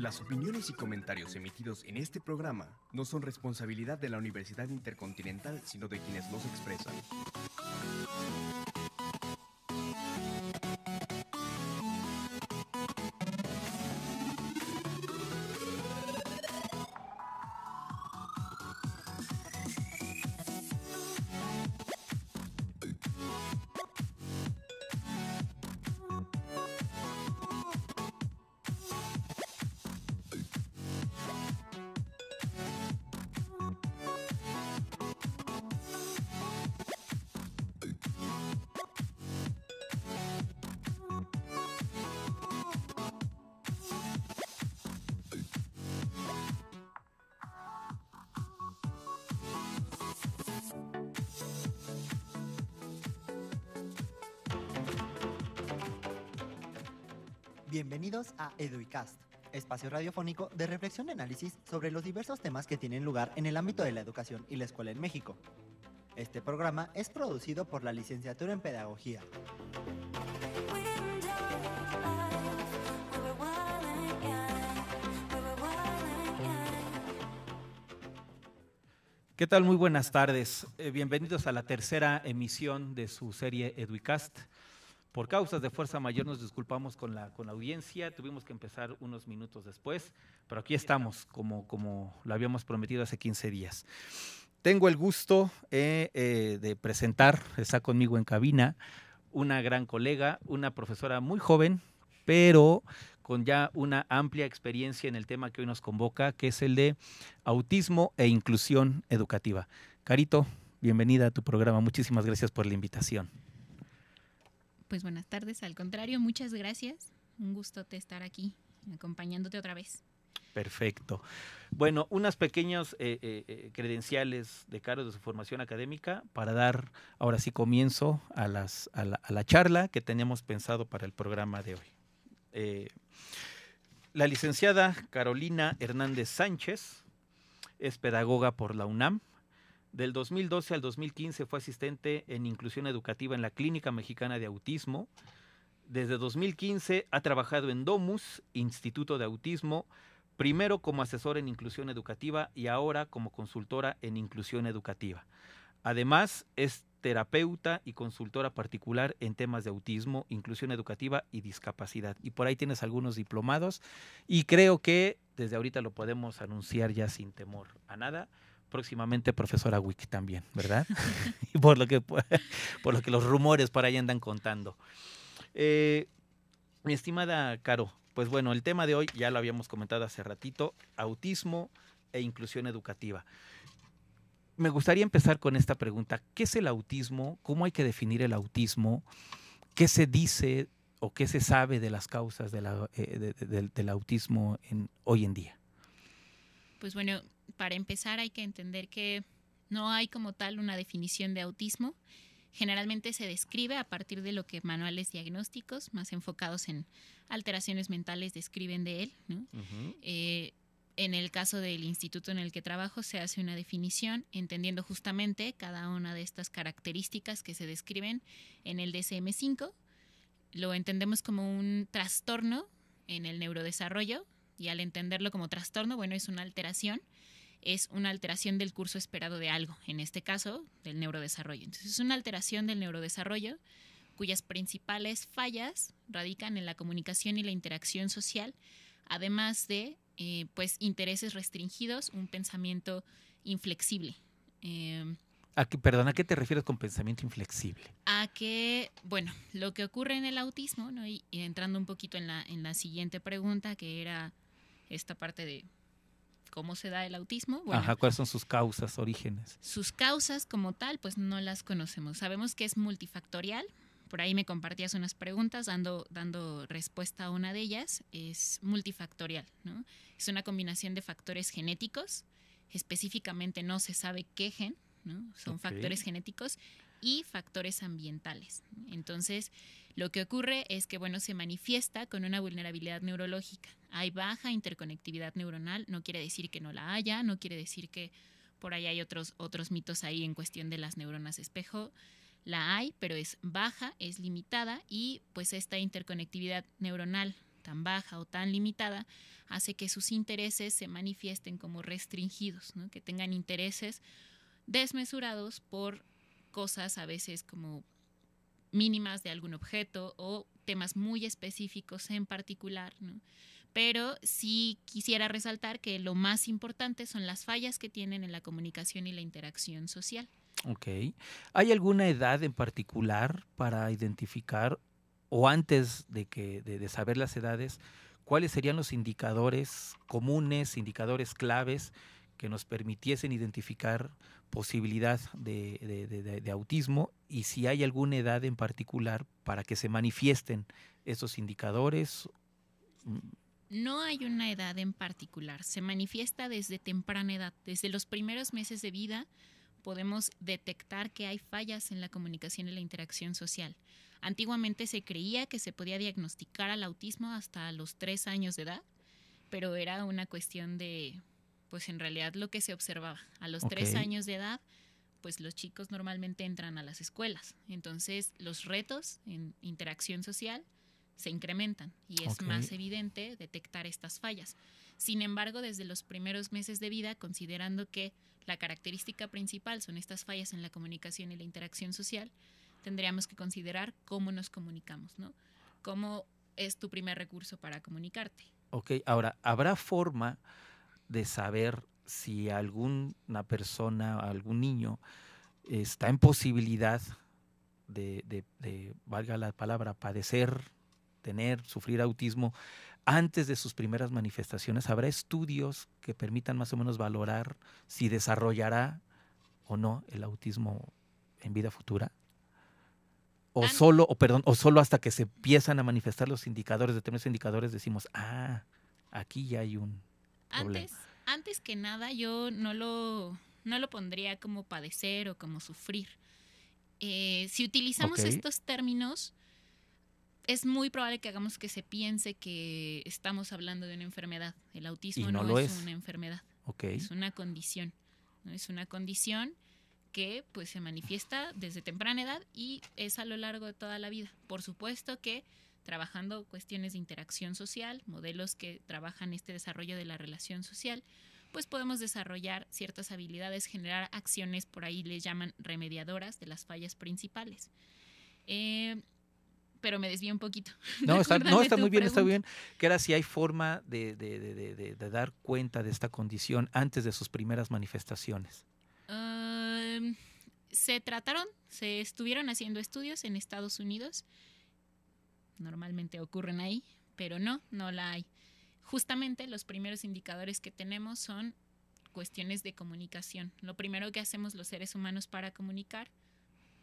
Las opiniones y comentarios emitidos en este programa no son responsabilidad de la Universidad Intercontinental, sino de quienes los expresan. Bienvenidos a Eduicast, espacio radiofónico de reflexión y análisis sobre los diversos temas que tienen lugar en el ámbito de la educación y la escuela en México. Este programa es producido por la Licenciatura en Pedagogía. ¿Qué tal? Muy buenas tardes. Eh, bienvenidos a la tercera emisión de su serie Eduicast. Por causas de fuerza mayor nos disculpamos con la, con la audiencia, tuvimos que empezar unos minutos después, pero aquí estamos, como, como lo habíamos prometido hace 15 días. Tengo el gusto eh, eh, de presentar, está conmigo en cabina, una gran colega, una profesora muy joven, pero con ya una amplia experiencia en el tema que hoy nos convoca, que es el de autismo e inclusión educativa. Carito, bienvenida a tu programa, muchísimas gracias por la invitación. Pues buenas tardes, al contrario, muchas gracias. Un gusto de estar aquí acompañándote otra vez. Perfecto. Bueno, unas pequeñas eh, eh, eh, credenciales de Caro de su formación académica para dar ahora sí comienzo a, la, a la charla que teníamos pensado para el programa de hoy. la licenciada Carolina Hernández Sánchez es pedagoga por la UNAM, del 2012 al 2015 fue asistente en inclusión educativa en la Clínica Mexicana de Autismo. Desde 2015 ha trabajado en Domus, Instituto de Autismo, primero como asesor en inclusión educativa y ahora como consultora en inclusión educativa. Además, es terapeuta y consultora particular en temas de autismo, inclusión educativa y discapacidad. Y por ahí tienes algunos diplomados y creo que desde ahorita lo podemos anunciar ya sin temor a nada próximamente profesora Wick también, ¿verdad? por lo que por lo que los rumores por ahí andan contando. Eh, mi estimada Caro, pues bueno, el tema de hoy ya lo habíamos comentado hace ratito, autismo e inclusión educativa. Me gustaría empezar con esta pregunta, ¿qué es el autismo? ¿Cómo hay que definir el autismo? ¿Qué se dice o qué se sabe de las causas eh, de, de, del autismo hoy en día? Pues bueno, para empezar hay que entender que no hay como tal una definición de autismo. Generalmente se describe a partir de lo que manuales diagnósticos más enfocados en alteraciones mentales describen de él. ¿no? Uh -huh. eh, en el caso del instituto en el que trabajo se hace una definición entendiendo justamente cada una de estas características que se describen en el DSM5. Lo entendemos como un trastorno en el neurodesarrollo y al entenderlo como trastorno, bueno, es una alteración es una alteración del curso esperado de algo, en este caso del neurodesarrollo. Entonces es una alteración del neurodesarrollo cuyas principales fallas radican en la comunicación y la interacción social, además de eh, pues intereses restringidos, un pensamiento inflexible. Eh, ¿A qué, perdón, ¿a qué te refieres con pensamiento inflexible? A que, bueno, lo que ocurre en el autismo, ¿no? y, y entrando un poquito en la, en la siguiente pregunta, que era esta parte de cómo se da el autismo. Bueno, Ajá, ¿cuáles son sus causas, orígenes? Sus causas como tal, pues no las conocemos. Sabemos que es multifactorial. Por ahí me compartías unas preguntas dando, dando respuesta a una de ellas. Es multifactorial, ¿no? Es una combinación de factores genéticos. Específicamente no se sabe qué gen, ¿no? Son okay. factores genéticos y factores ambientales. Entonces, lo que ocurre es que, bueno, se manifiesta con una vulnerabilidad neurológica. Hay baja interconectividad neuronal, no quiere decir que no la haya, no quiere decir que por ahí hay otros, otros mitos ahí en cuestión de las neuronas espejo. La hay, pero es baja, es limitada y pues esta interconectividad neuronal tan baja o tan limitada hace que sus intereses se manifiesten como restringidos, ¿no? que tengan intereses desmesurados por cosas a veces como mínimas de algún objeto o temas muy específicos en particular. ¿no? Pero sí quisiera resaltar que lo más importante son las fallas que tienen en la comunicación y la interacción social. Ok. ¿Hay alguna edad en particular para identificar o antes de, que, de, de saber las edades, cuáles serían los indicadores comunes, indicadores claves que nos permitiesen identificar posibilidad de, de, de, autismo y si hay alguna edad en particular para que se manifiesten esos indicadores. No hay una edad en particular, se manifiesta desde temprana edad, desde los primeros meses de vida podemos detectar que hay fallas en la comunicación y la interacción social. Antiguamente se creía que se podía diagnosticar al autismo hasta los tres años de edad, pero era una cuestión de, pues en realidad lo que se observaba. A los okay. tres años de edad, pues los chicos normalmente entran a las escuelas. Entonces los retos en interacción social se incrementan y es okay. más evidente detectar estas fallas. Sin embargo, desde los primeros meses de vida, considerando que la característica principal son estas fallas en la comunicación y la interacción social, tendríamos que considerar cómo nos comunicamos, ¿no? ¿Cómo es tu primer recurso para comunicarte? Ok, ahora, ¿habrá forma de saber si alguna persona, algún niño, está en posibilidad de, de, de, valga la palabra, padecer, tener, sufrir autismo antes de sus primeras manifestaciones? ¿Habrá estudios que permitan más o menos valorar si desarrollará o no el autismo en vida futura? O solo, o perdón, o solo hasta que se empiezan a manifestar los indicadores, determinados indicadores, decimos, ah, aquí ya hay un. Antes, antes que nada, yo no lo, no lo pondría como padecer o como sufrir. Eh, si utilizamos okay. estos términos, es muy probable que hagamos que se piense que estamos hablando de una enfermedad. El autismo no, no es, es, una enfermedad, okay. es una condición. ¿no? Es una condición que pues se manifiesta desde temprana edad y es a lo largo de toda la vida. Por supuesto que trabajando cuestiones de interacción social, modelos que trabajan este desarrollo de la relación social, pues podemos desarrollar ciertas habilidades, generar acciones, por ahí les llaman remediadoras de las fallas principales. Eh, pero me desvío un poquito. No, está, no, está muy bien, pregunta. está bien. Que era si hay forma de, de, de, de, dar cuenta de esta condición antes de sus primeras manifestaciones. Uh, se trataron, se estuvieron haciendo estudios en Estados Unidos. Normalmente ocurren ahí, pero no, no la hay. Justamente los primeros indicadores que tenemos son cuestiones de comunicación. Lo primero que hacemos los seres humanos para comunicar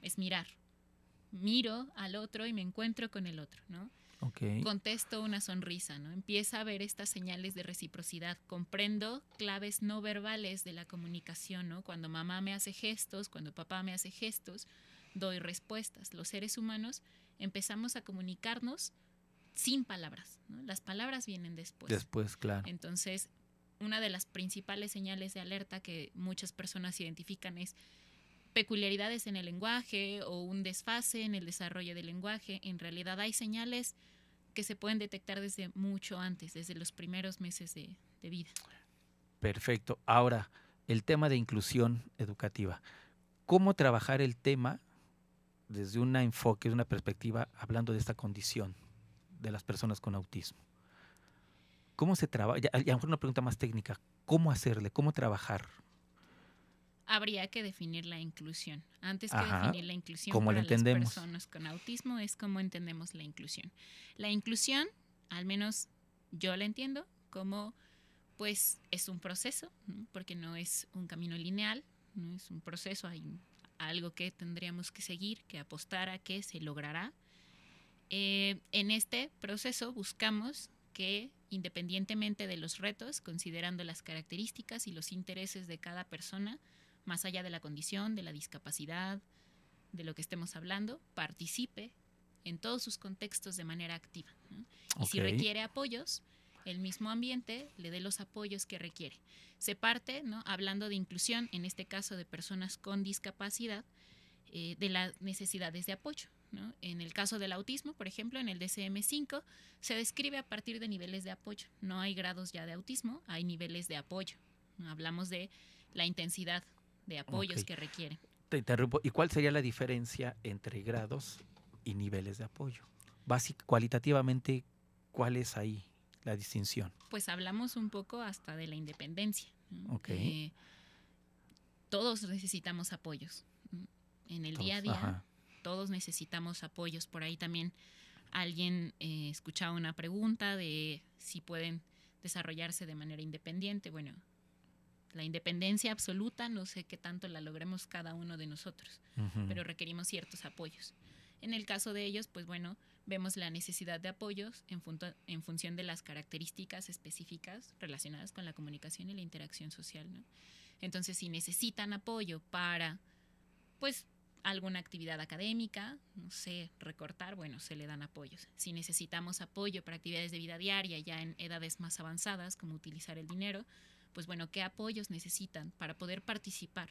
es mirar miro al otro y me encuentro con el otro, ¿no? Okay. Contesto una sonrisa, ¿no? Empieza a ver estas señales de reciprocidad. Comprendo claves no verbales de la comunicación, ¿no? Cuando mamá me hace gestos, cuando papá me hace gestos, doy respuestas. Los seres humanos empezamos a comunicarnos sin palabras, ¿no? Las palabras vienen después. Después, claro. Entonces, una de las principales señales de alerta que muchas personas identifican es peculiaridades en el lenguaje o un desfase en el desarrollo del lenguaje. En realidad hay señales que se pueden detectar desde mucho antes, desde los primeros meses de, de vida. Perfecto. Ahora, el tema de inclusión educativa. ¿Cómo trabajar el tema desde un enfoque, una perspectiva, hablando de esta condición de las personas con autismo? ¿Cómo se trabaja? A lo mejor una pregunta más técnica. ¿Cómo hacerle? ¿Cómo trabajar habría que definir la inclusión. Antes que Ajá, definir la inclusión ¿cómo para las personas con autismo es cómo entendemos la inclusión. La inclusión, al menos yo la entiendo como pues es un proceso, ¿no? porque no es un camino lineal, no es un proceso, hay algo que tendríamos que seguir, que apostar a que se logrará. Eh, en este proceso buscamos que independientemente de los retos, considerando las características y los intereses de cada persona, más allá de la condición, de la discapacidad, de lo que estemos hablando, participe en todos sus contextos de manera activa. ¿no? Y si requiere apoyos, el mismo ambiente le dé los apoyos que requiere. Se parte, ¿no? hablando de inclusión, en este caso de personas con discapacidad, eh, de las necesidades de apoyo. ¿no? En el caso del autismo, por ejemplo, en el DCM5, se describe a partir de niveles de apoyo. No hay grados ya de autismo, hay niveles de apoyo. Hablamos de la intensidad de apoyos que requiere. Te interrumpo. ¿Y cuál sería la diferencia entre grados y niveles de apoyo? Básic, cualitativamente, ¿cuál es ahí la distinción? Pues hablamos un poco hasta de la independencia. Eh, todos necesitamos apoyos. En el día a día, ajá. todos necesitamos apoyos. Por ahí también alguien eh, escuchaba una pregunta de si pueden desarrollarse de manera independiente. Bueno, la independencia absoluta no sé qué tanto la logremos cada uno de nosotros, pero requerimos ciertos apoyos. En el caso de ellos, pues bueno, vemos la necesidad de apoyos en, funto- en función de las características específicas relacionadas con la comunicación y la interacción social. ¿no? Entonces, si necesitan apoyo para, pues, alguna actividad académica, no sé, recortar, bueno, se le dan apoyos. Si necesitamos apoyo para actividades de vida diaria ya en edades más avanzadas, como utilizar el dinero, pues bueno, ¿qué apoyos necesitan para poder participar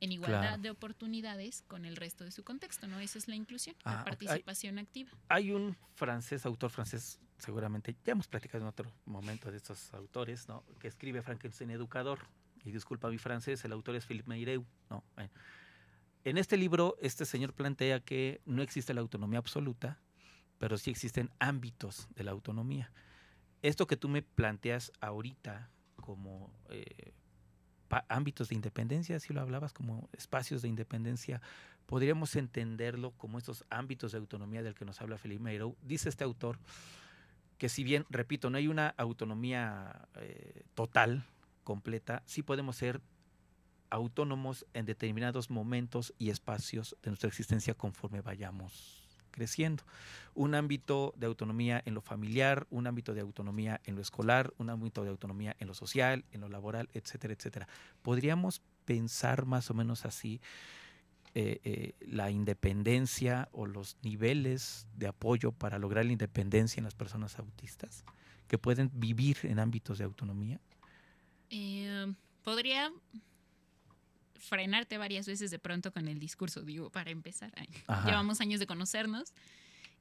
en igualdad Claro. de oportunidades con el resto de su contexto? ¿no? Esa es la inclusión, Ah, la ok. participación activa. Hay un francés, autor francés, seguramente, ya hemos platicado en otro momento de estos autores, ¿no? Que escribe Frankenstein Educador. Y disculpa mi francés, el autor es Philippe Meireu, ¿no? Bueno. En este libro, este señor plantea que no existe la autonomía absoluta, pero sí existen ámbitos de la autonomía. Esto que tú me planteas ahorita como eh, ámbitos de independencia, si lo hablabas como espacios de independencia, podríamos entenderlo como estos ámbitos de autonomía del que nos habla Felipe Meirou. Dice este autor que si bien, repito, no hay una autonomía eh, total, completa, sí podemos ser autónomos en determinados momentos y espacios de nuestra existencia conforme vayamos creciendo. Un ámbito de autonomía en lo familiar, un ámbito de autonomía en lo escolar, un ámbito de autonomía en lo social, en lo laboral, etcétera, etcétera. Podríamos pensar más o menos así eh, eh, la independencia o los niveles de apoyo para lograr la independencia en las personas autistas que pueden vivir en ámbitos de autonomía. Eh, podría frenarte varias veces de pronto con el discurso, digo, para empezar. Llevamos años de conocernos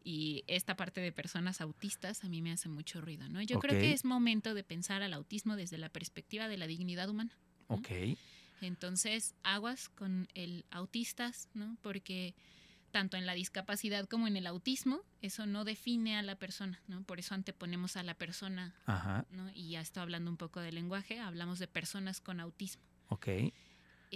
y esta parte de personas autistas a mí me hace mucho ruido, ¿no? Yo creo Ok. que es momento de pensar al autismo desde la perspectiva de la dignidad humana. ¿no? Ok, Entonces, aguas con el autistas, ¿no? Porque tanto en la discapacidad como en el autismo, eso no define a la persona, ¿no? Por eso anteponemos a la persona, ajá, ¿no? Y ya estoy hablando un poco del lenguaje, hablamos de personas con autismo. ok,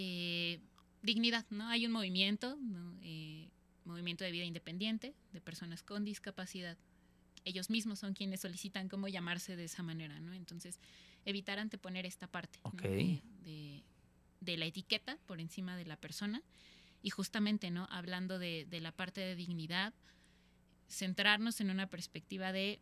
Eh, dignidad, ¿no? Hay un movimiento, ¿no? Eh, movimiento de vida independiente de personas con discapacidad. Ellos mismos son quienes solicitan cómo llamarse de esa manera, ¿no? Entonces, evitar anteponer esta parte de, de- de la etiqueta por encima de la persona y justamente, ¿no? Hablando de, de la parte de dignidad, centrarnos en una perspectiva de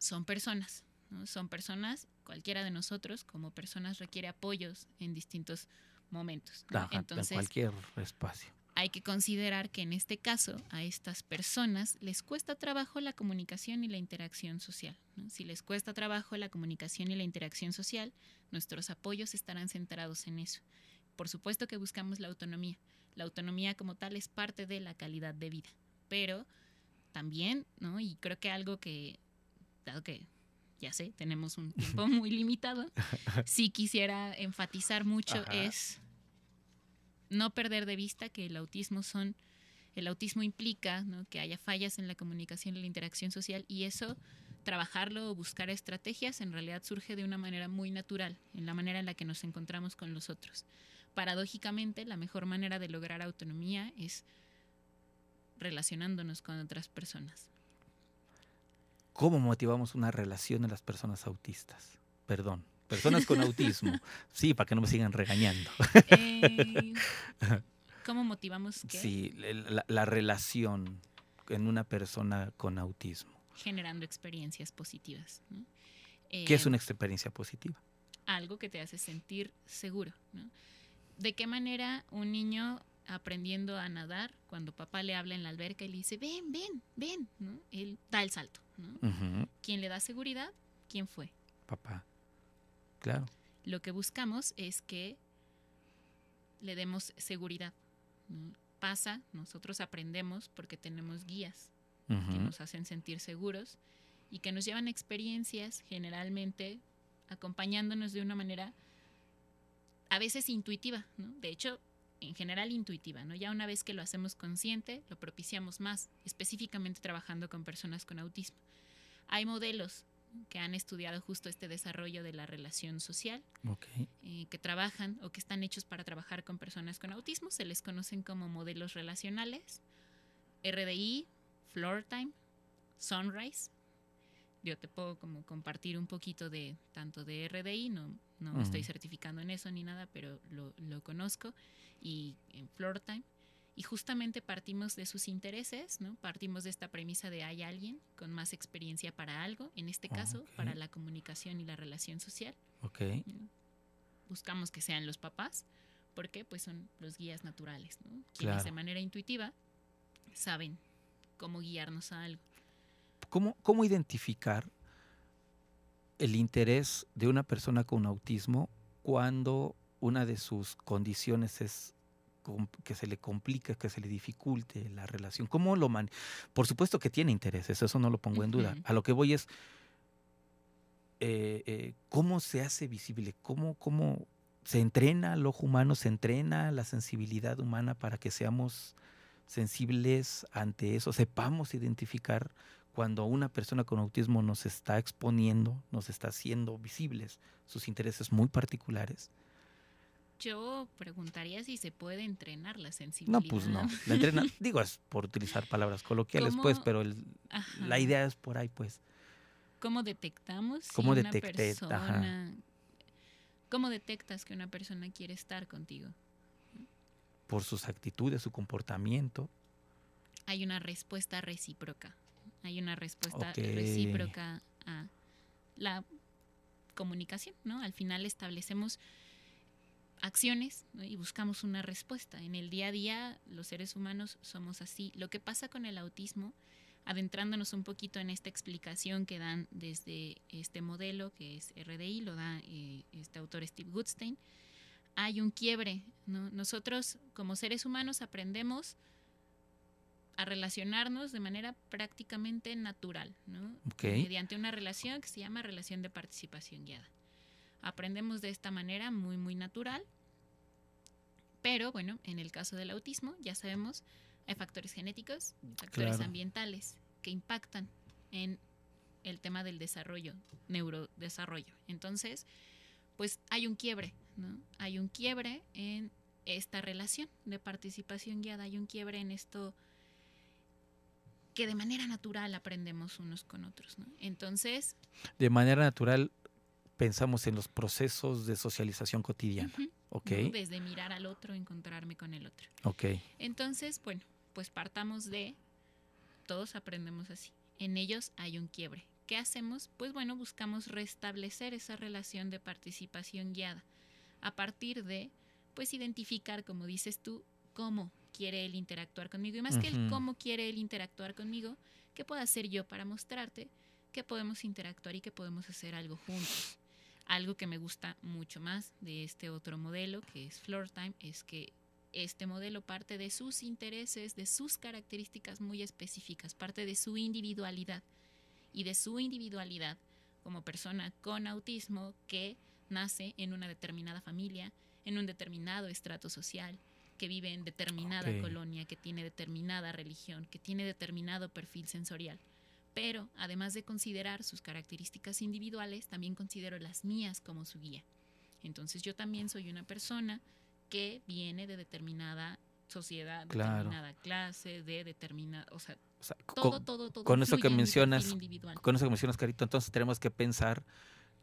son personas, ¿no? Son personas, cualquiera de nosotros como personas requiere apoyos en distintos momentos. ¿no? ajá, en Entonces, cualquier espacio. hay que considerar que en este caso a estas personas les cuesta trabajo la comunicación y la interacción social. ¿no? Si les cuesta trabajo la comunicación y la interacción social, nuestros apoyos estarán centrados en eso. Por supuesto que buscamos la autonomía. La autonomía como tal es parte de la calidad de vida, pero también, ¿no? Y creo que algo que, dado que ya sé, tenemos un tiempo muy limitado, sí quisiera enfatizar mucho Ajá. es no perder de vista que el autismo son el autismo implica ¿no? que haya fallas en la comunicación y la interacción social y eso trabajarlo o buscar estrategias en realidad surge de una manera muy natural en la manera en la que nos encontramos con los otros paradójicamente la mejor manera de lograr autonomía es relacionándonos con otras personas ¿Cómo motivamos una relación en las personas autistas? Perdón, personas con autismo. Sí, para que no me sigan regañando. Eh, ¿Cómo motivamos qué? Sí, la, la relación en una persona con autismo. Generando experiencias positivas. ¿no? ¿Qué es Eh, una experiencia positiva? algo que te hace sentir seguro. ¿no? ¿De qué manera un niño aprendiendo a nadar, cuando papá le habla en la alberca y le dice, ven, ven, ven, ¿no? él da el salto? ¿Quién le da seguridad? ¿Quién fue? Papá. Claro. Lo que buscamos es que le demos seguridad. ¿no? pasa? Nosotros aprendemos porque tenemos guías que nos hacen sentir seguros y que nos llevan experiencias generalmente acompañándonos de una manera a veces intuitiva, ¿no? De hecho, en general intuitiva, ¿no? Ya una vez que lo hacemos consciente, lo propiciamos más, específicamente trabajando con personas con autismo. Hay modelos que han estudiado justo este desarrollo de la relación social, Ok. eh, que trabajan o que están hechos para trabajar con personas con autismo, se les conocen como modelos relacionales, RDI, Floor Time, Sunrise. Yo te puedo como compartir un poquito de tanto de RDI, no, no me estoy Ujú. certificando en eso ni nada, pero lo, lo conozco, y en Floor Time. Y justamente partimos de sus intereses, ¿no? Partimos de esta premisa de hay alguien con más experiencia para algo, en este caso, Ok. para la comunicación y la relación social Ok. buscamos que sean los papás, porque pues son los guías naturales, ¿no? Quienes Claro. de manera intuitiva saben cómo guiarnos a algo. ¿Cómo, ¿Cómo identificar el interés de una persona con autismo cuando una de sus condiciones es que se le complica, que se le dificulte la relación? ¿Cómo lo man Por supuesto que tiene intereses, eso no lo pongo en duda. A lo que voy es eh, eh, cómo se hace visible, cómo, cómo se entrena el ojo humano, se entrena la sensibilidad humana para que seamos sensibles ante eso, sepamos identificar cuando una persona con autismo nos está exponiendo, nos está haciendo visibles sus intereses muy particulares. Yo preguntaría si se puede entrenar la sensibilidad. No, pues no. La entrena, digo, es por utilizar palabras coloquiales, ¿Cómo? pues, pero el- la idea es por ahí, pues. ¿Cómo detectamos ¿Cómo si una? Ajá. persona... ¿Cómo detectas que una persona quiere estar contigo? Por sus actitudes, su comportamiento. Hay una respuesta recíproca. Hay una respuesta recíproca a la comunicación, ¿no? Al final establecemos acciones ¿no? y buscamos una respuesta. En el día a día, los seres humanos somos así. Lo que pasa con el autismo, adentrándonos un poquito en esta explicación que dan desde este modelo, que es RDI, lo da eh, este autor Steve Goodstein, hay un quiebre. ¿no? Nosotros, como seres humanos, aprendemos a relacionarnos de manera prácticamente natural, ¿no? Mediante una relación que se llama relación de participación guiada. Aprendemos de esta manera muy, muy natural, pero bueno, en el caso del autismo, ya sabemos, hay factores genéticos, factores Claro. ambientales que impactan en el tema del desarrollo, neurodesarrollo. Entonces, pues hay un quiebre, ¿no? Hay un quiebre en esta relación de participación guiada, hay un quiebre en esto que de manera natural aprendemos unos con otros, ¿no? Entonces, De manera natural pensamos en los procesos de socialización cotidiana. ujú, Ok, ¿no? desde mirar al otro, encontrarme con el otro. ok. Entonces, bueno, pues partamos de, todos aprendemos así. En ellos hay un quiebre. ¿Qué hacemos? Pues bueno, buscamos restablecer esa relación de participación guiada a partir de, pues identificar, como dices tú, cómo quiere él interactuar conmigo. Y más que el cómo quiere él interactuar conmigo, ¿qué puedo hacer yo para mostrarte que podemos interactuar y que podemos hacer algo juntos? Algo que me gusta mucho más de este otro modelo, que es Floor Time, es que este modelo parte de sus intereses, de sus características muy específicas, parte de su individualidad y de su individualidad como persona con autismo que nace en una determinada familia, en un determinado estrato social, que vive en determinada colonia, que tiene determinada religión, que tiene determinado perfil sensorial. Pero además de considerar sus características individuales, también considero las mías como su guía. Entonces yo también soy una persona que viene de determinada sociedad, Claro. determinada clase, de determinada, o sea, O sea, todo, con, todo, todo. con eso que mencionas, con eso que mencionas, Carito, entonces tenemos que pensar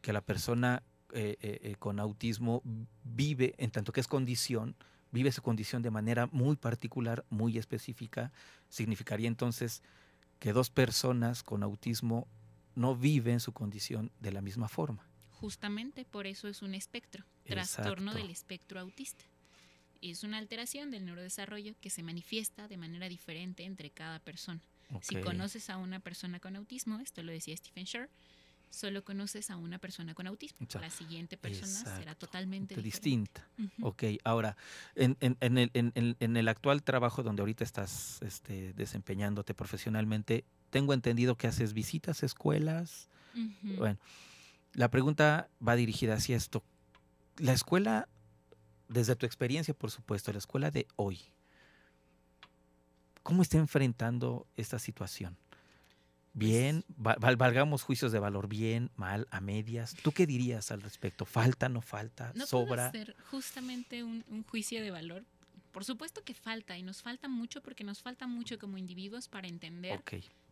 que la persona eh, eh, eh, con autismo vive, en tanto que es condición, vive su condición de manera muy particular, muy específica. Significaría entonces que dos personas con autismo no viven su condición de la misma forma. Justamente por eso es un espectro, trastorno del espectro autista. Es una alteración del neurodesarrollo que se manifiesta de manera diferente entre cada persona. Si conoces a una persona con autismo, esto lo decía Stephen Shore, solo conoces a una persona con autismo. Exacto. La siguiente persona será totalmente distinta. diferente. Ok, ahora, en, en- en el, en- el actual trabajo donde ahorita estás este, desempeñándote profesionalmente, tengo entendido que haces visitas a escuelas. Bueno, la pregunta va dirigida hacia esto. La escuela, desde tu experiencia, por supuesto, la escuela de hoy, ¿cómo está enfrentando esta situación? Bien, va- val- valgamos juicios de valor, bien, mal, a medias. ¿Tú qué dirías al respecto? ¿Falta, no falta? No ¿Sobra? puede ser justamente un, un juicio de valor. Por supuesto que falta y nos falta mucho porque nos falta mucho como individuos para entender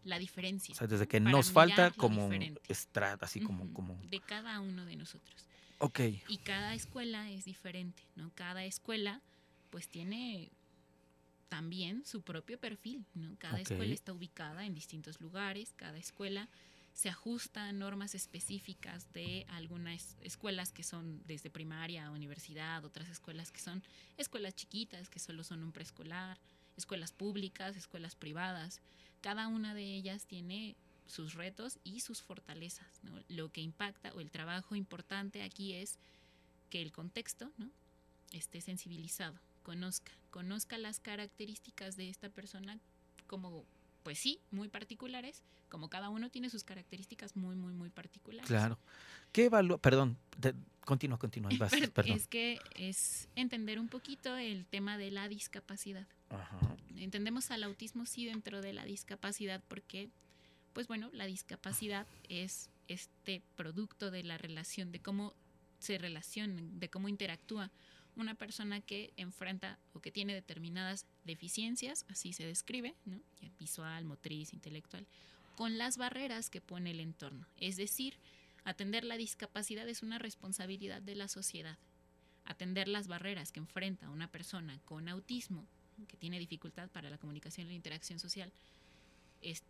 la diferencia. O sea, desde que Para nos falta como estrada, así como, como. de cada uno de nosotros. Ok, Y cada escuela es diferente, ¿no? Cada escuela pues tiene también su propio perfil, ¿no? Cada escuela está ubicada en distintos lugares, cada escuela se ajusta a normas específicas de algunas escuelas que son desde primaria a universidad, otras escuelas que son escuelas chiquitas, que solo son un preescolar, escuelas públicas, escuelas privadas. Cada una de ellas tiene sus retos y sus fortalezas. ¿no? Lo que impacta o el trabajo importante aquí es que el contexto ¿no? esté sensibilizado, conozca, conozca las características de esta persona como, pues sí, muy particulares, como cada uno tiene sus características muy, muy, muy particulares. claro. ¿Qué evalúa? Perdón, de- continúa, continúa. vas, Pero perdón. Es que es entender un poquito el tema de la discapacidad. Ajá. Entendemos al autismo sí dentro de la discapacidad porque, pues bueno, la discapacidad es este producto de la relación, de cómo se relaciona, de cómo interactúa una persona que enfrenta o que tiene determinadas deficiencias, así se describe, ¿no? visual, motriz, intelectual, con las barreras que pone el entorno. Es decir, atender la discapacidad es una responsabilidad de la sociedad. Atender las barreras que enfrenta una persona con autismo que tiene dificultad para la comunicación y la interacción social, es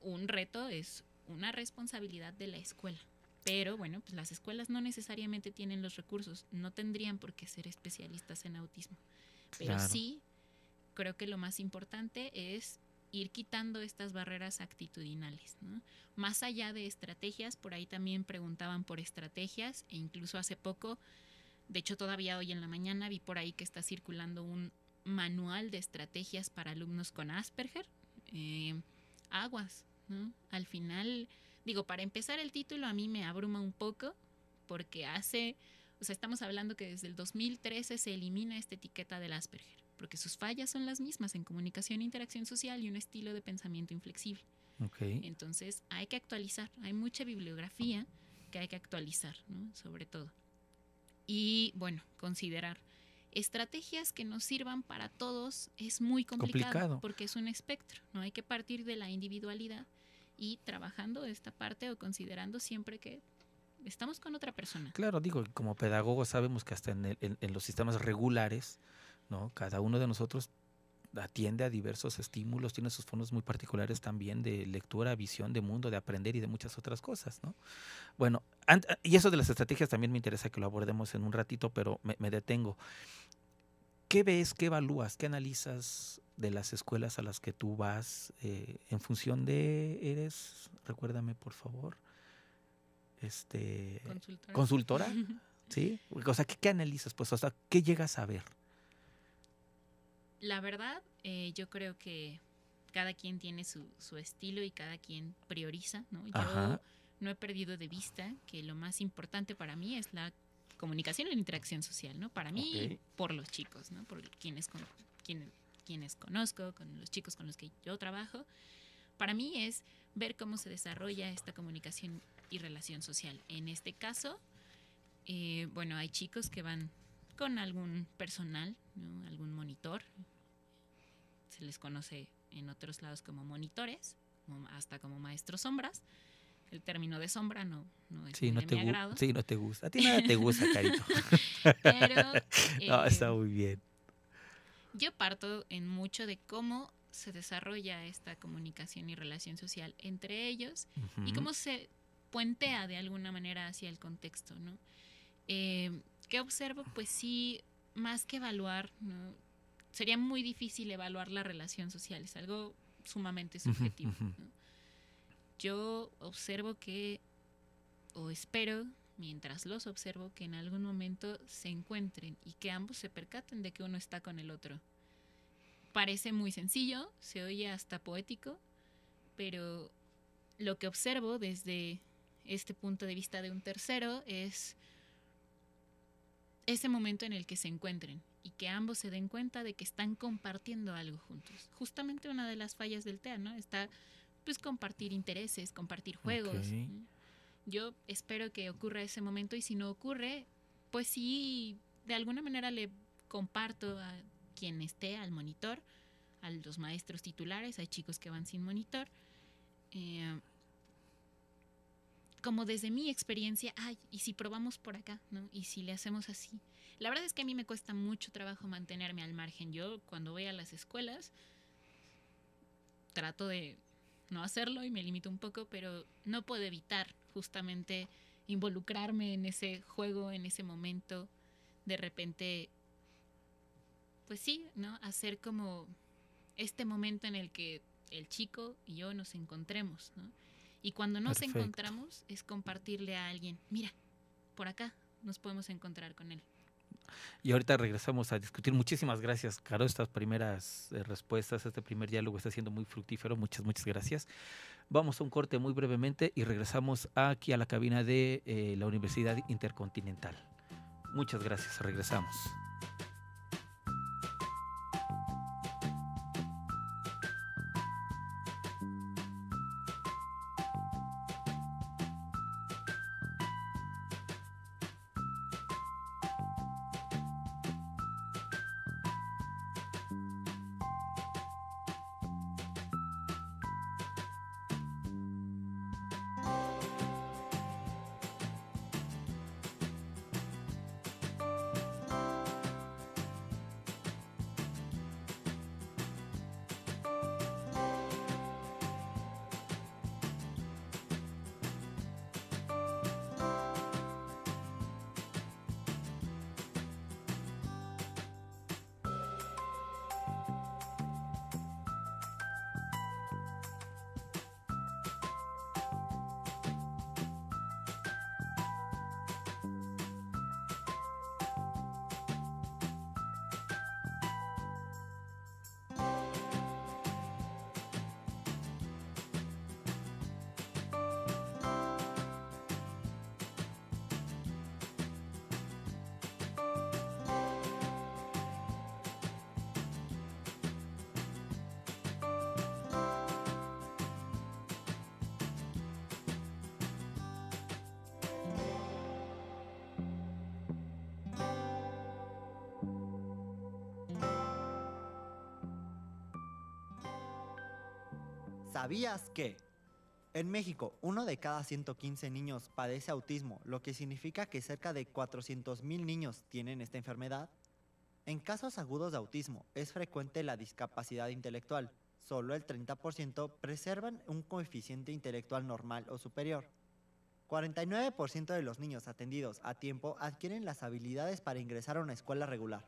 un reto, es una responsabilidad de la escuela. Pero bueno, pues las escuelas no necesariamente tienen los recursos, no tendrían por qué ser especialistas en autismo. Pero Claro. sí, creo que lo más importante es ir quitando estas barreras actitudinales. ¿no? Más allá de estrategias, por ahí también preguntaban por estrategias e incluso hace poco, de hecho todavía hoy en la mañana vi por ahí que está circulando un manual de estrategias para alumnos con Asperger. Eh, aguas, ¿no? Al final, digo, para empezar el título a mí me abruma un poco porque hace, o sea, estamos hablando que desde el 2013 se elimina esta etiqueta del Asperger, porque sus fallas son las mismas en comunicación interacción social y un estilo de pensamiento inflexible. Ok. Entonces hay que actualizar, hay mucha bibliografía que hay que actualizar, ¿no? Sobre todo. Y bueno, considerar estrategias que nos sirvan para todos es muy complicado, Complicado. porque es un espectro, ¿no? Hay que partir de la individualidad y trabajando esta parte o considerando siempre que estamos con otra persona. Claro, digo, como pedagogos sabemos que hasta en, el- en- en los sistemas regulares, ¿no? Cada uno de nosotros atiende a diversos estímulos, tiene sus fondos muy particulares también de lectura, visión de mundo, de aprender y de muchas otras cosas, ¿no? Bueno, y eso de las estrategias también me interesa que lo abordemos en un ratito, pero me detengo. ¿Qué ves, qué evalúas, qué analizas de las escuelas a las que tú vas eh, en función de, eres, recuérdame por favor, este, Consultora. consultora? ¿Sí? O sea, ¿qué, qué analizas? Pues, o sea, ¿qué llegas a ver? La verdad, eh, yo creo que cada quien tiene su, su estilo y cada quien prioriza, ¿no? Yo Ajá. no he perdido de vista que lo más importante para mí es la comunicación la interacción social, ¿no? Para mí, Ok. por los chicos, ¿no? Por quienes, con, quien- quienes conozco, con los chicos con los que yo trabajo. Para mí es ver cómo se desarrolla esta comunicación y relación social. En este caso, eh, bueno, hay chicos que van con algún personal, ¿no? algún monitor. Se les conoce en otros lados como monitores, hasta como maestros sombras. El término de sombra no, no es Sí, no de te mi agrado. sí, no te gusta. A ti nada te gusta, Carito. Pero no, eh, está muy bien. yo parto en mucho de cómo se desarrolla esta comunicación y relación social entre ellos y cómo se puentea de alguna manera hacia el contexto, ¿no? Eh, ¿Qué observo? Pues sí, más que evaluar, ¿no? sería muy difícil evaluar la relación social, es algo sumamente subjetivo. ¿no? Yo observo que, o espero, mientras los observo, que en algún momento se encuentren y que ambos se percaten de que uno está con el otro. Parece muy sencillo, se oye hasta poético, pero lo que observo desde este punto de vista de un tercero es ese momento en el que se encuentren y que ambos se den cuenta de que están compartiendo algo juntos. Justamente una de las fallas del TEA, ¿no? Está pues compartir intereses, compartir juegos. Yo espero que ocurra ese momento y si no ocurre, pues sí, de alguna manera le comparto a quien esté al monitor, a los maestros titulares, hay chicos que van sin monitor. Eh, como desde mi experiencia, ay, y si probamos por acá, ¿no? Y si le hacemos así. La verdad es que a mí me cuesta mucho trabajo mantenerme al margen. Yo cuando voy a las escuelas trato de no hacerlo y me limito un poco, pero no puedo evitar justamente involucrarme en ese juego, en ese momento, de repente, pues sí, ¿no? Hacer como este momento en el que el chico y yo nos encontremos, ¿no? Y cuando nos encontramos es compartirle a alguien, mira, por acá nos podemos encontrar con él. Y ahorita regresamos a discutir. Muchísimas gracias, Caro. Estas primeras eh, respuestas, este primer diálogo está siendo muy fructífero. Muchas, muchas gracias. Vamos a un corte muy brevemente y regresamos aquí a la cabina de eh, la Universidad Intercontinental. Muchas gracias. Regresamos. ¿Sabías que? En México, uno de cada 115 niños padece autismo, lo que significa que cerca de 400.000 niños tienen esta enfermedad. En casos agudos de autismo, es frecuente la discapacidad intelectual. Solo el 30% preservan un coeficiente intelectual normal o superior. 49% de los niños atendidos a tiempo adquieren las habilidades para ingresar a una escuela regular.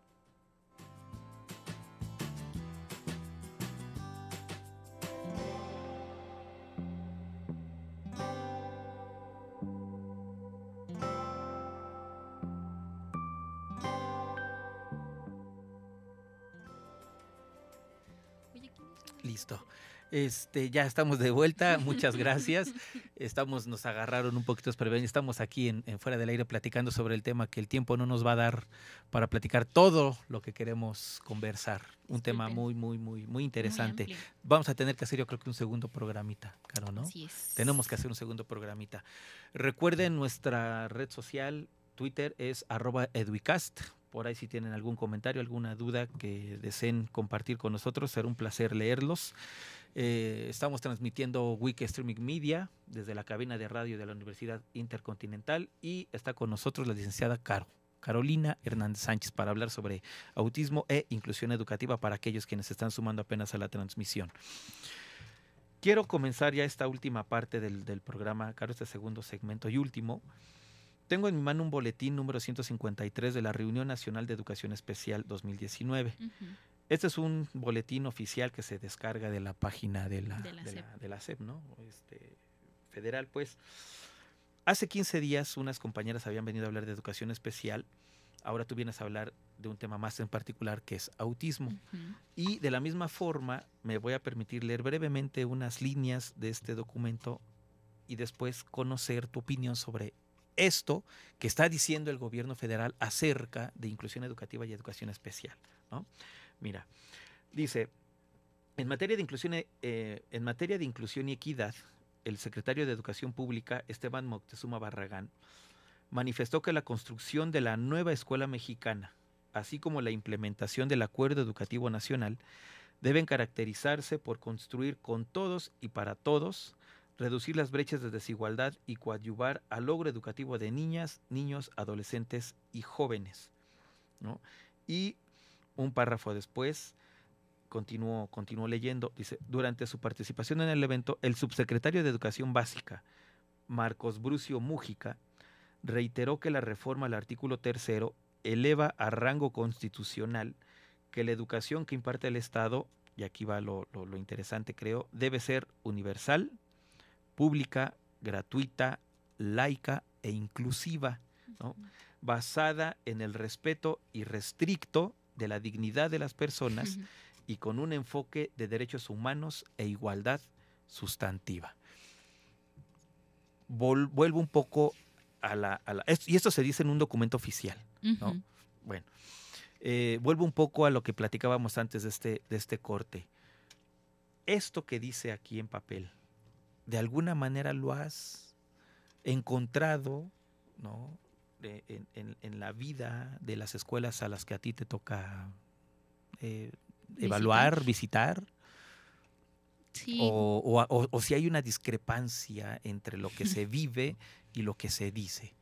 Este, ya estamos de vuelta, muchas gracias. Estamos, nos agarraron un poquito desprevenidos. Estamos aquí en, fuera del aire platicando sobre el tema que el tiempo no nos va a dar para platicar todo lo que queremos conversar. Un tema muy, muy, muy, muy interesante. Vamos a tener que hacer, yo creo que un segundo programita, Caro, ¿no? Tenemos que hacer un segundo programita. Recuerden nuestra red social, Twitter es arroba educast por ahí si tienen algún comentario, alguna duda que deseen compartir con nosotros, será un placer leerlos. Eh, estamos transmitiendo Wiki Streaming Media desde la cabina de radio de la Universidad Intercontinental y está con nosotros la licenciada Caro. Carolina Hernández Sánchez para hablar sobre autismo e inclusión educativa para aquellos quienes se están sumando apenas a la transmisión. Quiero comenzar ya esta última parte del, programa, Caro, este segundo segmento y último, tengo en mi mano un boletín número 153 de la Reunión Nacional de Educación Especial 2019. Este es un boletín oficial que se descarga de la página de la, de la, SEP. ¿no? Este, federal, pues. Hace 15 días unas compañeras habían venido a hablar de educación especial. Ahora tú vienes a hablar de un tema más en particular que es autismo. Ujú. Y de la misma forma me voy a permitir leer brevemente unas líneas de este documento y después conocer tu opinión sobre esto que está diciendo el gobierno federal acerca de inclusión educativa y educación especial. ¿no? Mira, dice, en materia de inclusión, eh, en materia de inclusión y equidad, el secretario de Educación Pública, Esteban Moctezuma Barragán, manifestó que la construcción de la nueva escuela mexicana, así como la implementación del Acuerdo Educativo Nacional, deben caracterizarse por construir con todos y para todos, reducir las brechas de desigualdad y coadyuvar al logro educativo de niñas, niños, adolescentes y jóvenes. ¿no? Y un párrafo después, continuó, continuó leyendo, dice, durante su participación en el evento, el subsecretario de Educación Básica, Marcos Brucio Mújica, reiteró que la reforma al artículo tercero eleva a rango constitucional que la educación que imparte el Estado, y aquí va lo, lo- lo interesante creo, debe ser universal, pública, gratuita, laica e inclusiva, ¿no? basada en el respeto irrestricto de la dignidad de las personas y con un enfoque de derechos humanos e igualdad sustantiva. Vol- vuelvo un poco a la, a la- es- Y esto se dice en un documento oficial. ¿no? Bueno, eh, vuelvo un poco a lo que platicábamos antes de este, de este corte. Esto que dice aquí en papel, de alguna manera lo has encontrado, ¿no? De- en, en- en la vida de las escuelas a las que a ti te toca eh, evaluar, visitar, Sí. o, o- o- o si hay una discrepancia entre lo que se vive y lo que se dice.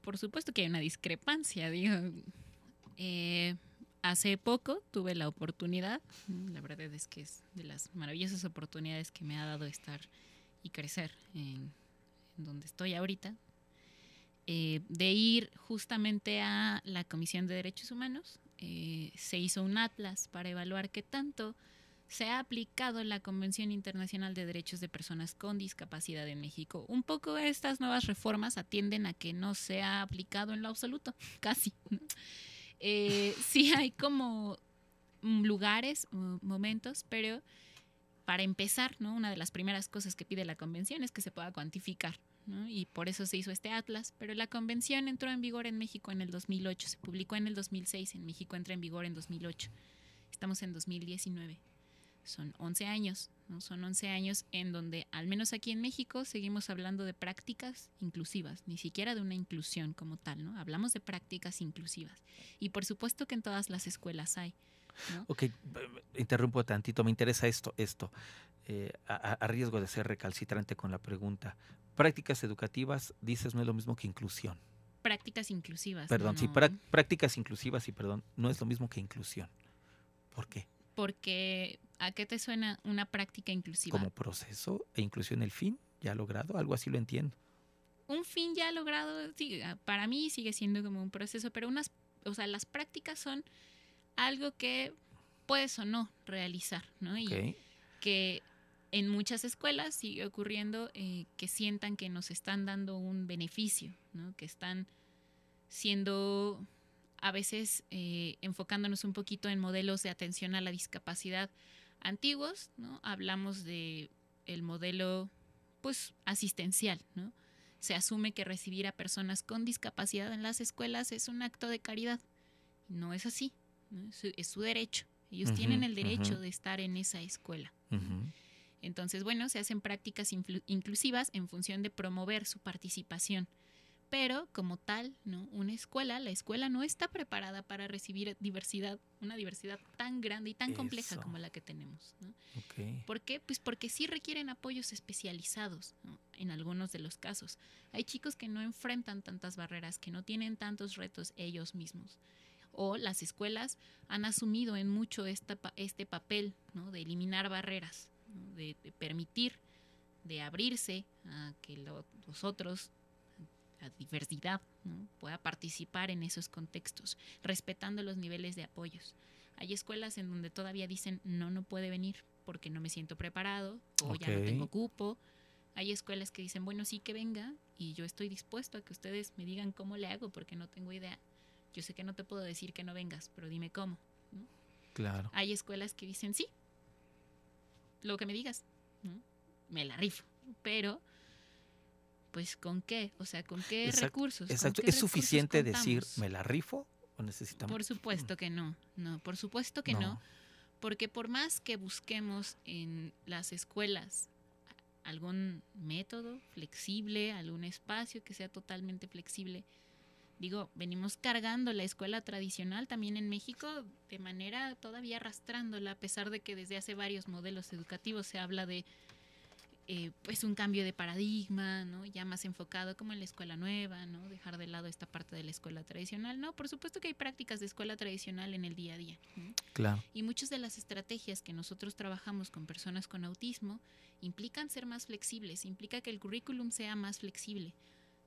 por supuesto que hay una discrepancia, digo. Eh, hace poco tuve la oportunidad, la verdad es que es de las maravillosas oportunidades que me ha dado estar y crecer en, en donde estoy ahorita, eh, de ir justamente a la Comisión de Derechos Humanos. Eh, se hizo un atlas para evaluar qué tanto se ha aplicado la Convención Internacional de Derechos de Personas con Discapacidad en México. Un poco estas nuevas reformas atienden a que no se ha aplicado en lo absoluto, casi. Eh, sí hay como lugares, momentos, pero para empezar, ¿no? una de las primeras cosas que pide la Convención es que se pueda cuantificar. ¿No? Y por eso se hizo este atlas, pero la convención entró en vigor en México en el 2008, se publicó en el 2006, en México entra en vigor en 2008, estamos en 2019 son 11 años, ¿no? Son 11 años en donde, al menos aquí en México, seguimos hablando de prácticas inclusivas, ni siquiera de una inclusión como tal, ¿no? Hablamos de prácticas inclusivas. Y por supuesto que en todas las escuelas hay, ¿no? Ok, interrumpo tantito, me interesa esto, esto, eh, a, riesgo de ser recalcitrante con la pregunta. Prácticas educativas, dices, no es lo mismo que inclusión. Prácticas inclusivas. Perdón, sí, no, prá- prácticas inclusivas y perdón, no es lo mismo que inclusión. ¿Por qué? Porque, ¿a qué te suena una práctica inclusiva? Como proceso e inclusión el fin, ya logrado, algo así lo entiendo. un fin ya logrado, sí, ah, para mí sigue siendo como un proceso, pero unas, o sea, las prácticas son algo que puedes o no realizar, ¿no? Y que en muchas escuelas sigue ocurriendo eh, que sientan que nos están dando un beneficio, ¿no? Que están siendo a veces eh, enfocándonos un poquito en modelos de atención a la discapacidad antiguos, ¿no? Hablamos de el modelo pues asistencial, ¿no? Se asume que recibir a personas con discapacidad en las escuelas es un acto de caridad. No es así, ¿no? Es, su, es su derecho. Ellos tienen el derecho de estar en esa escuela. ujú, Entonces, bueno, se hacen prácticas inclusivas en función de promover su participación. Pero, como tal, ¿no? Una escuela, la escuela no está preparada para recibir diversidad, una diversidad tan grande y tan compleja como la que tenemos. ¿no? ¿Por qué? Pues porque sí requieren apoyos especializados ¿no? en algunos de los casos. Hay chicos que no enfrentan tantas barreras, que no tienen tantos retos ellos mismos. O las escuelas han asumido en mucho esta este papel ¿no? de eliminar barreras, ¿no? de, de permitir, de abrirse a que lo- los otros, la diversidad, ¿no? pueda participar en esos contextos, respetando los niveles de apoyos. Hay escuelas en donde todavía dicen no, no puede venir porque no me siento preparado o ya no tengo cupo. Hay escuelas que dicen, bueno, sí que venga y yo estoy dispuesto a que ustedes me digan cómo le hago porque no tengo idea. Yo sé que no te puedo decir que no vengas, pero dime cómo. Claro. Hay escuelas que dicen, sí, lo que me digas, me la rifo, pero pues con qué, o sea, con qué recursos. Exacto, ¿es suficiente decir me la rifo o necesitamos? Por supuesto que no, no, por supuesto que no porque por más que busquemos en las escuelas algún método flexible, algún espacio que sea totalmente flexible, digo, venimos cargando la escuela tradicional también en México de manera todavía arrastrándola, a pesar de que desde hace varios modelos educativos se habla de eh, pues un cambio de paradigma, ¿no? Ya más enfocado como en la escuela nueva, ¿no? Dejar de lado esta parte de la escuela tradicional. No, por supuesto que hay prácticas de escuela tradicional en el día a día. Claro. Y muchas de las estrategias que nosotros trabajamos con personas con autismo implican ser más flexibles, implica que el currículum sea más flexible,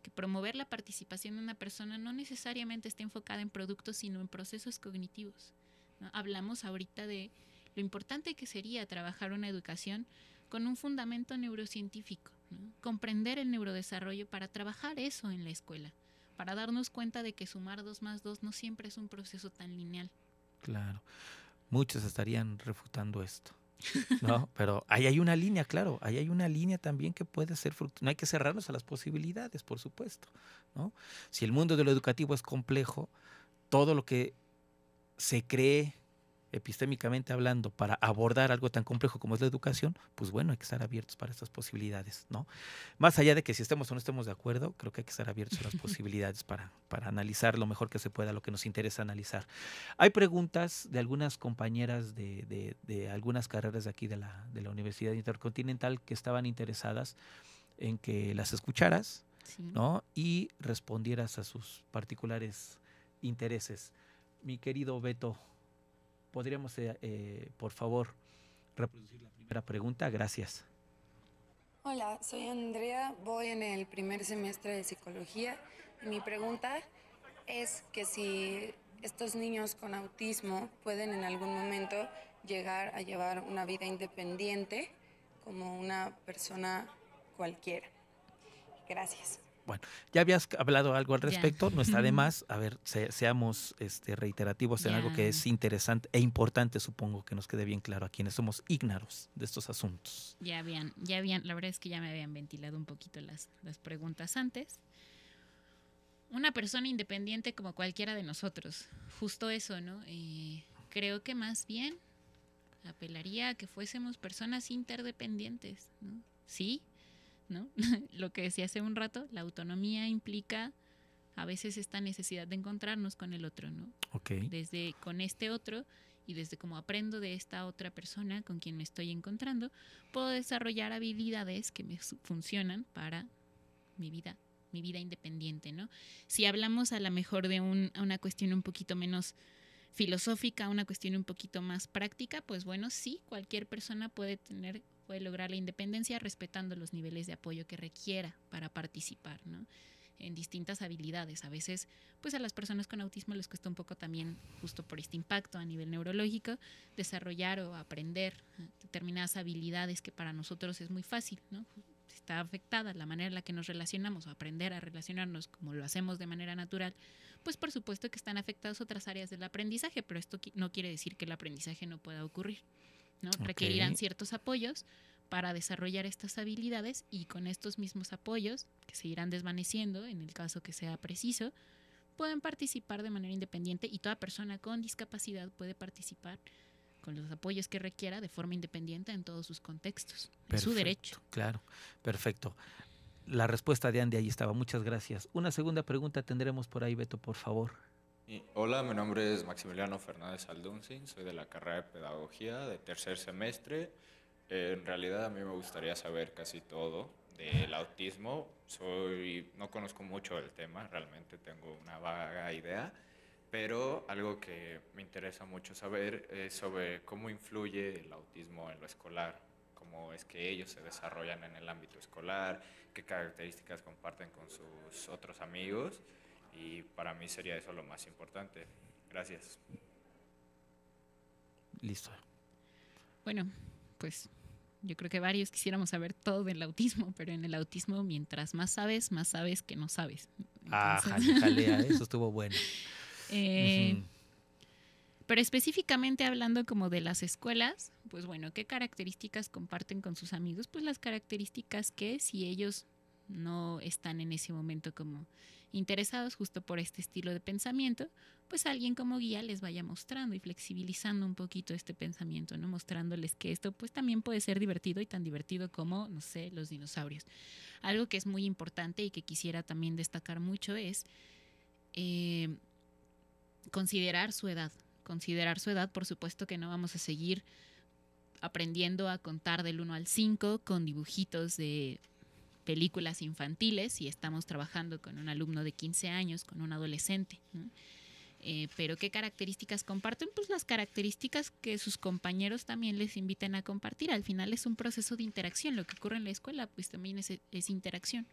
que promover la participación de una persona no necesariamente esté enfocada en productos, sino en procesos cognitivos. Hablamos ahorita de lo importante que sería trabajar una educación con un fundamento neurocientífico, comprender el neurodesarrollo para trabajar eso en la escuela, para darnos cuenta de que sumar dos más dos no siempre es un proceso tan lineal. Claro, muchos estarían refutando esto. ¿no? Pero ahí hay una línea, claro, ahí hay una línea también que puede ser No hay que cerrarnos a las posibilidades, por supuesto, ¿no? Si el mundo de lo educativo es complejo, todo lo que se cree epistémicamente hablando, para abordar algo tan complejo como es la educación, pues bueno, hay que estar abiertos para estas posibilidades, ¿no? Más allá de que si estemos o no estemos de acuerdo, creo que hay que estar abiertos a las posibilidades para, para analizar lo mejor que se pueda, lo que nos interesa analizar. Hay preguntas de algunas compañeras de, de, algunas carreras de aquí de la, de la Universidad Intercontinental que estaban interesadas en que las escucharas, ¿no? Y respondieras a sus particulares intereses. Mi querido Beto, podríamos, eh, eh, por favor, reproducir la primera pregunta. Gracias. Hola, soy Andrea, voy en el primer semestre de psicología. Mi pregunta es que si estos niños con autismo pueden en algún momento llegar a llevar una vida independiente como una persona cualquiera. Gracias. Bueno, ya habías hablado algo al respecto, no está de más. A ver, seamos este, reiterativos en algo que es interesante e importante, supongo que nos quede bien claro a quienes somos ignaros de estos asuntos. Ya habían, ya habían, la verdad es que ya me habían ventilado un poquito las, las preguntas antes. Una persona independiente como cualquiera de nosotros, justo eso, ¿no? Eh, creo que más bien apelaría a que fuésemos personas interdependientes, ¿no? Sí, ¿no? Lo que decía hace un rato, la autonomía implica a veces esta necesidad de encontrarnos con el otro, ¿no? Desde con este otro y desde cómo aprendo de esta otra persona con quien me estoy encontrando, puedo desarrollar habilidades que me funcionan para mi vida, mi vida independiente, ¿no? Si hablamos a lo mejor de una cuestión un poquito menos filosófica, una cuestión un poquito más práctica, pues bueno, sí, cualquier persona puede tener puede lograr la independencia respetando los niveles de apoyo que requiera para participar, ¿no? en distintas habilidades. A veces, pues a las personas con autismo les cuesta un poco también, justo por este impacto a nivel neurológico, desarrollar o aprender determinadas habilidades que para nosotros es muy fácil, ¿no? Está afectada la manera en la que nos relacionamos o aprender a relacionarnos como lo hacemos de manera natural, pues por supuesto que están afectadas otras áreas del aprendizaje, pero esto no quiere decir que el aprendizaje no pueda ocurrir. ¿No? Requerirán ciertos apoyos para desarrollar estas habilidades y con estos mismos apoyos, que se irán desvaneciendo en el caso que sea preciso, pueden participar de manera independiente y toda persona con discapacidad puede participar con los apoyos que requiera de forma independiente en todos sus contextos. es su derecho. Claro, perfecto. La respuesta de Andy ahí estaba. Muchas gracias. Una segunda pregunta tendremos por ahí, Beto, por favor. Hola, mi nombre es Maximiliano Fernández Alduncin, soy de la carrera de Pedagogía de tercer semestre. Eh, en realidad a mí me gustaría saber casi todo del autismo. Soy, no conozco mucho del tema, realmente tengo una vaga idea, pero algo que me interesa mucho saber es sobre cómo influye el autismo en lo escolar, cómo es que ellos se desarrollan en el ámbito escolar, qué características comparten con sus otros amigos y para mí sería eso lo más importante. Gracias. Listo. Bueno, pues yo creo que varios quisiéramos saber todo del autismo, pero en el autismo mientras más sabes, más sabes que no sabes. Ah, jalea, eso estuvo bueno. Eh. Pero específicamente hablando como de las escuelas, pues bueno, ¿qué características comparten con sus amigos? Pues las características que si ellos no están en ese momento como interesados justo por este estilo de pensamiento, pues alguien como guía les vaya mostrando y flexibilizando un poquito este pensamiento, ¿no? Mostrándoles que esto pues también puede ser divertido y tan divertido como, no sé, los dinosaurios. Algo que es muy importante y que quisiera también destacar mucho es eh, considerar su edad. Considerar su edad, por supuesto que no vamos a seguir aprendiendo a contar del 1 al 5 con dibujitos de películas infantiles si estamos trabajando con un alumno de 15 años, con un adolescente. ¿no? Eh, pero ¿qué características comparten? Pues las características que sus compañeros también les inviten a compartir. Al final es un proceso de interacción. Lo que ocurre en la escuela, pues también es, es interacción.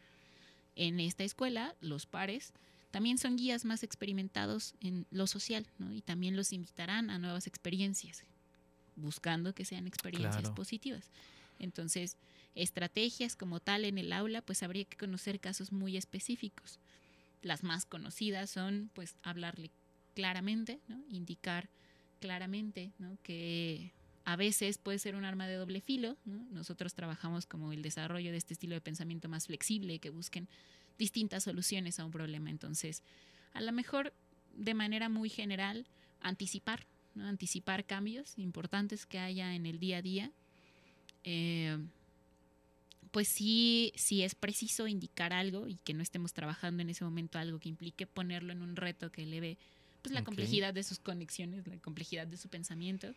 En esta escuela, los pares también son guías más experimentados en lo social, ¿no? Y también los invitarán a nuevas experiencias, buscando que sean experiencias Claro. positivas. Entonces, estrategias como tal en el aula, pues habría que conocer casos muy específicos. Las más conocidas son, pues, hablarle claramente, ¿no? indicar claramente ¿no? que a veces puede ser un arma de doble filo. ¿no? Nosotros trabajamos como el desarrollo de este estilo de pensamiento más flexible, que busquen distintas soluciones a un problema. Entonces, a lo mejor de manera muy general, anticipar, ¿no? anticipar cambios importantes que haya en el día a día. Eh, pues sí, sí es preciso indicar algo y que no estemos trabajando en ese momento algo que implique ponerlo en un reto que eleve pues, la complejidad de sus conexiones, la complejidad de su pensamiento,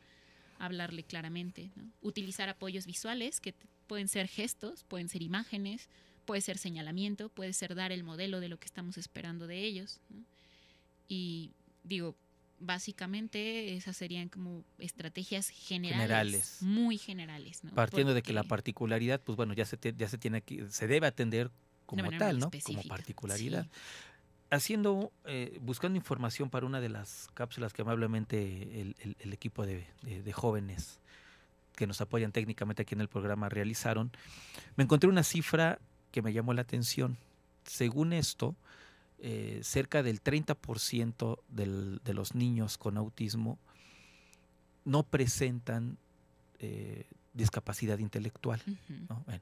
hablarle claramente, ¿no? utilizar apoyos visuales que pueden ser gestos, pueden ser imágenes, puede ser señalamiento, puede ser dar el modelo de lo que estamos esperando de ellos. ¿no? Y digo, básicamente esas serían como estrategias generales, Generales. muy generales. ¿no? Partiendo de que la particularidad, pues bueno, ya se, te- ya se tiene que, se debe atender como tal, ¿no? Como particularidad. sí. Haciendo, eh, buscando información para una de las cápsulas que amablemente el, el- el equipo de, de- de jóvenes que nos apoyan técnicamente aquí en el programa realizaron, me encontré una cifra que me llamó la atención. Según esto, eh, cerca del 30% del- de los niños con autismo no presentan eh, discapacidad intelectual. Ujú. ¿no? Bueno,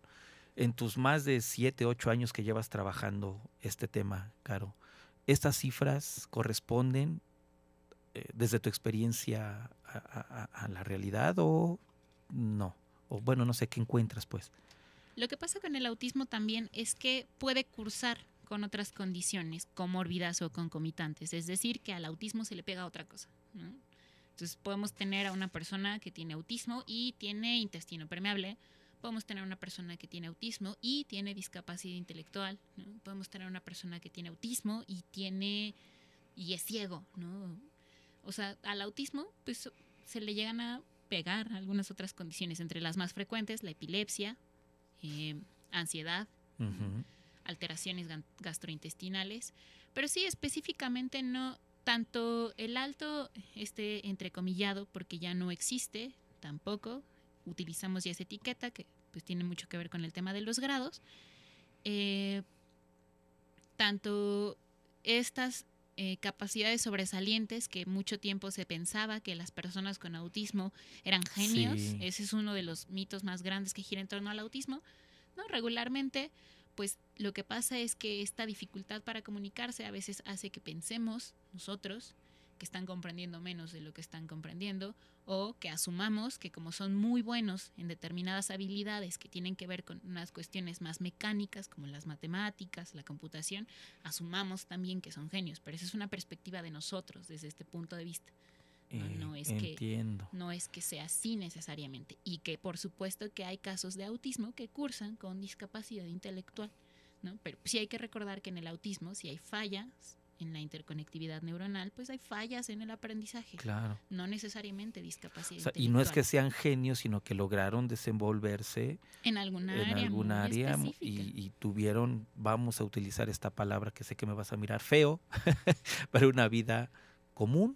en tus más de 7, 8 años que llevas trabajando este tema, Caro, ¿estas cifras corresponden eh, desde tu experiencia a- a- a la realidad o no? O bueno, no sé qué encuentras, pues. Lo que pasa con el autismo también es que puede cursar con otras condiciones comórbidas o concomitantes, es decir, que al autismo se le pega otra cosa. ¿no? Entonces podemos tener a una persona que tiene autismo y tiene intestino permeable, podemos tener una persona que tiene autismo y tiene discapacidad intelectual, podemos tener una persona que tiene autismo y tiene y es ciego, ¿no? O sea, al autismo pues se le llegan a pegar algunas otras condiciones, entre las más frecuentes, la epilepsia, eh, ansiedad. Alteraciones gastrointestinales, pero sí específicamente no tanto el alto, este entrecomillado, porque ya no existe tampoco, utilizamos ya esa etiqueta que pues tiene mucho que ver con el tema de los grados, eh, tanto estas eh, capacidades sobresalientes que mucho tiempo se pensaba que las personas con autismo eran genios, Sí. ese es uno de los mitos más grandes que gira en torno al autismo, ¿no? Regularmente, pues lo que pasa es que esta dificultad para comunicarse a veces hace que pensemos nosotros que están comprendiendo menos de lo que están comprendiendo o que asumamos que como son muy buenos en determinadas habilidades que tienen que ver con unas cuestiones más mecánicas como las matemáticas, la computación, asumamos también que son genios, pero esa es una perspectiva de nosotros desde este punto de vista. No, Eh, no es que-. No es que sea así necesariamente y que por supuesto que hay casos de autismo que cursan con discapacidad intelectual, ¿no? Pero sí hay que recordar que en el autismo si hay fallas en la interconectividad neuronal, pues hay fallas en el aprendizaje, Claro. no necesariamente discapacidad O sea, y no es que sean genios, sino que lograron desenvolverse en alguna en área, área y, y tuvieron, vamos a utilizar esta palabra que sé que me vas a mirar feo, pero una vida común,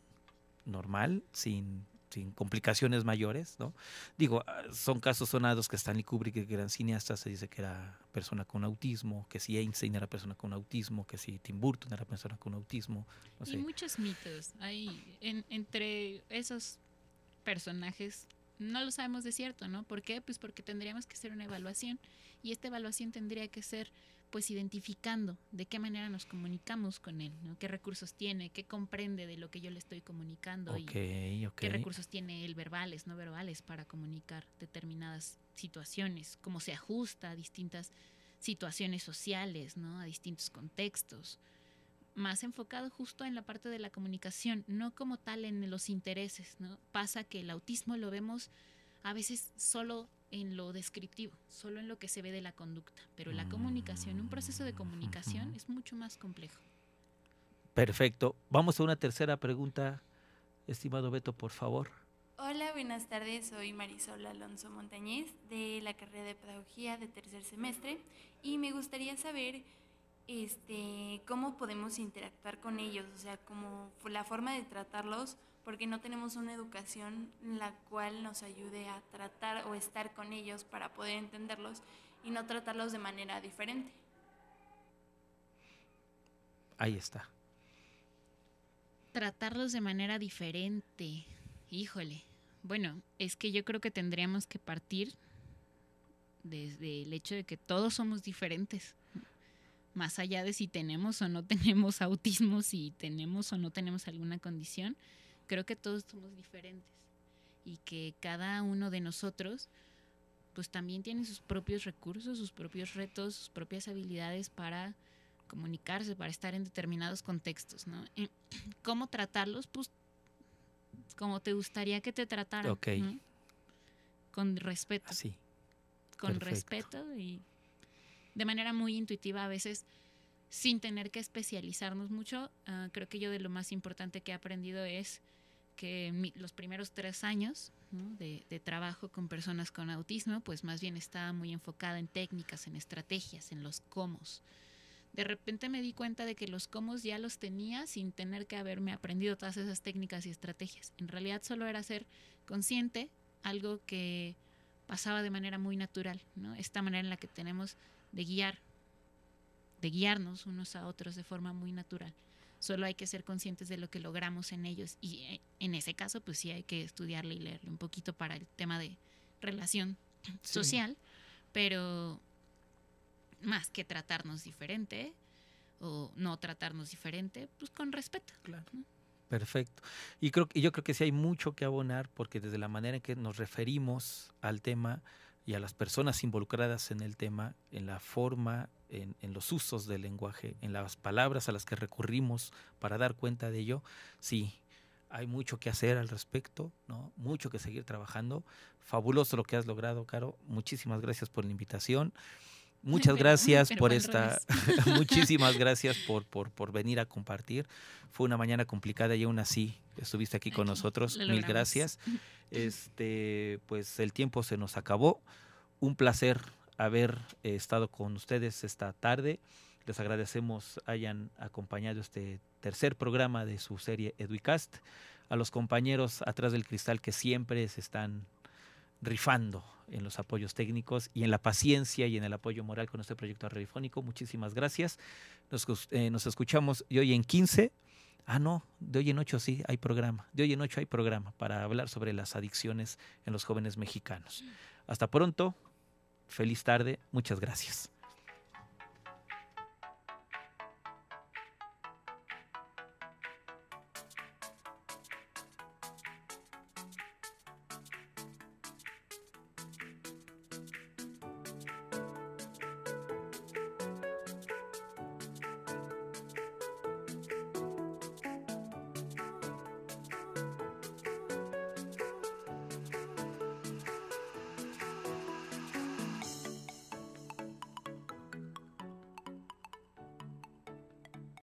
normal, sin sin complicaciones mayores, ¿no? Digo, ah, son casos sonados que Stanley Kubrick, el gran cineasta, se dice que era persona con autismo, que si Einstein era persona con autismo, que si Tim Burton era persona con autismo. No y muchos mitos. Hay entre esos personajes no lo sabemos de cierto, ¿no? ¿Por qué? Pues porque tendríamos que hacer una evaluación y esta evaluación tendría que ser pues identificando de qué manera nos comunicamos con él, ¿no? qué recursos tiene, qué comprende de lo que yo le estoy comunicando y qué recursos tiene él verbales, no verbales para comunicar determinadas situaciones, cómo se ajusta a distintas situaciones sociales, ¿no? a distintos contextos, más enfocado justo en la parte de la comunicación, no como tal en los intereses, ¿no? Pasa que el autismo lo vemos a veces solo en lo descriptivo, solo en lo que se ve de la conducta, pero la comunicación, un proceso de comunicación es mucho más complejo. Perfecto. Vamos a una tercera pregunta, estimado Beto, por favor. Hola, buenas tardes. Soy Marisol Alonso Montañez de la carrera de Pedagogía de tercer semestre y me gustaría saber este, cómo podemos interactuar con ellos, o sea, como la forma de tratarlos porque no tenemos una educación en la cual nos ayude a tratar o estar con ellos para poder entenderlos y no tratarlos de manera diferente. Ahí está. Tratarlos de manera diferente. Híjole. Bueno, es que yo creo que tendríamos que partir desde el hecho de que todos somos diferentes. Más allá de si tenemos o no tenemos autismo, si tenemos o no tenemos alguna condición, creo que todos somos diferentes y que cada uno de nosotros pues también tiene sus propios recursos, sus propios retos, sus propias habilidades para comunicarse, para estar en determinados contextos, ¿no? ¿Cómo tratarlos? Pues como te gustaría que te trataran. Con respeto. Sí. Con respeto y de manera muy intuitiva a veces sin tener que especializarnos mucho. Ah, creo que yo de lo más importante que he aprendido es que los primeros tres años de, trabajo con personas con autismo, pues más bien estaba muy enfocada en técnicas, en estrategias, en los cómo. De repente me di cuenta de que los cómo ya los tenía sin tener que haberme aprendido todas esas técnicas y estrategias. En realidad solo era ser consciente, algo que pasaba de manera muy natural, ¿no? Esta manera en la que tenemos de guiar, de guiarnos unos a otros de forma muy natural. Solo hay que ser conscientes de lo que logramos en ellos y eh, en ese caso pues sí hay que estudiarle y leerle un poquito para el tema de relación social, pero más que tratarnos diferente o no tratarnos diferente, pues con respeto. Claro. Perfecto. Y creo y yo creo que sí hay mucho que abonar porque desde la manera en que nos referimos al tema y a las personas involucradas en el tema, en la forma en, los usos del lenguaje, en las palabras a las que recurrimos para dar cuenta de ello, sí, hay mucho que hacer al respecto, ¿no? Mucho que seguir trabajando. Fabuloso lo que has logrado, Caro. Muchísimas gracias por la invitación. Muchas gracias por esta, muchísimas gracias por, por, por, venir a compartir. Fue una mañana complicada y aún así estuviste aquí con nosotros. Mil gracias. Este, pues el tiempo se nos acabó. Un placer haber eh, estado con ustedes esta tarde. Les agradecemos hayan acompañado este tercer programa de su serie Educast. A los compañeros atrás del cristal que siempre se están rifando en los apoyos técnicos y en la paciencia y en el apoyo moral con este proyecto radiofónico. Muchísimas gracias. Nos, eh, escuchamos de hoy en 15. Ah, no, de hoy en 8 sí hay programa. De hoy en 8 hay programa para hablar sobre las adicciones en los jóvenes mexicanos. Hasta pronto. Feliz tarde. Muchas gracias.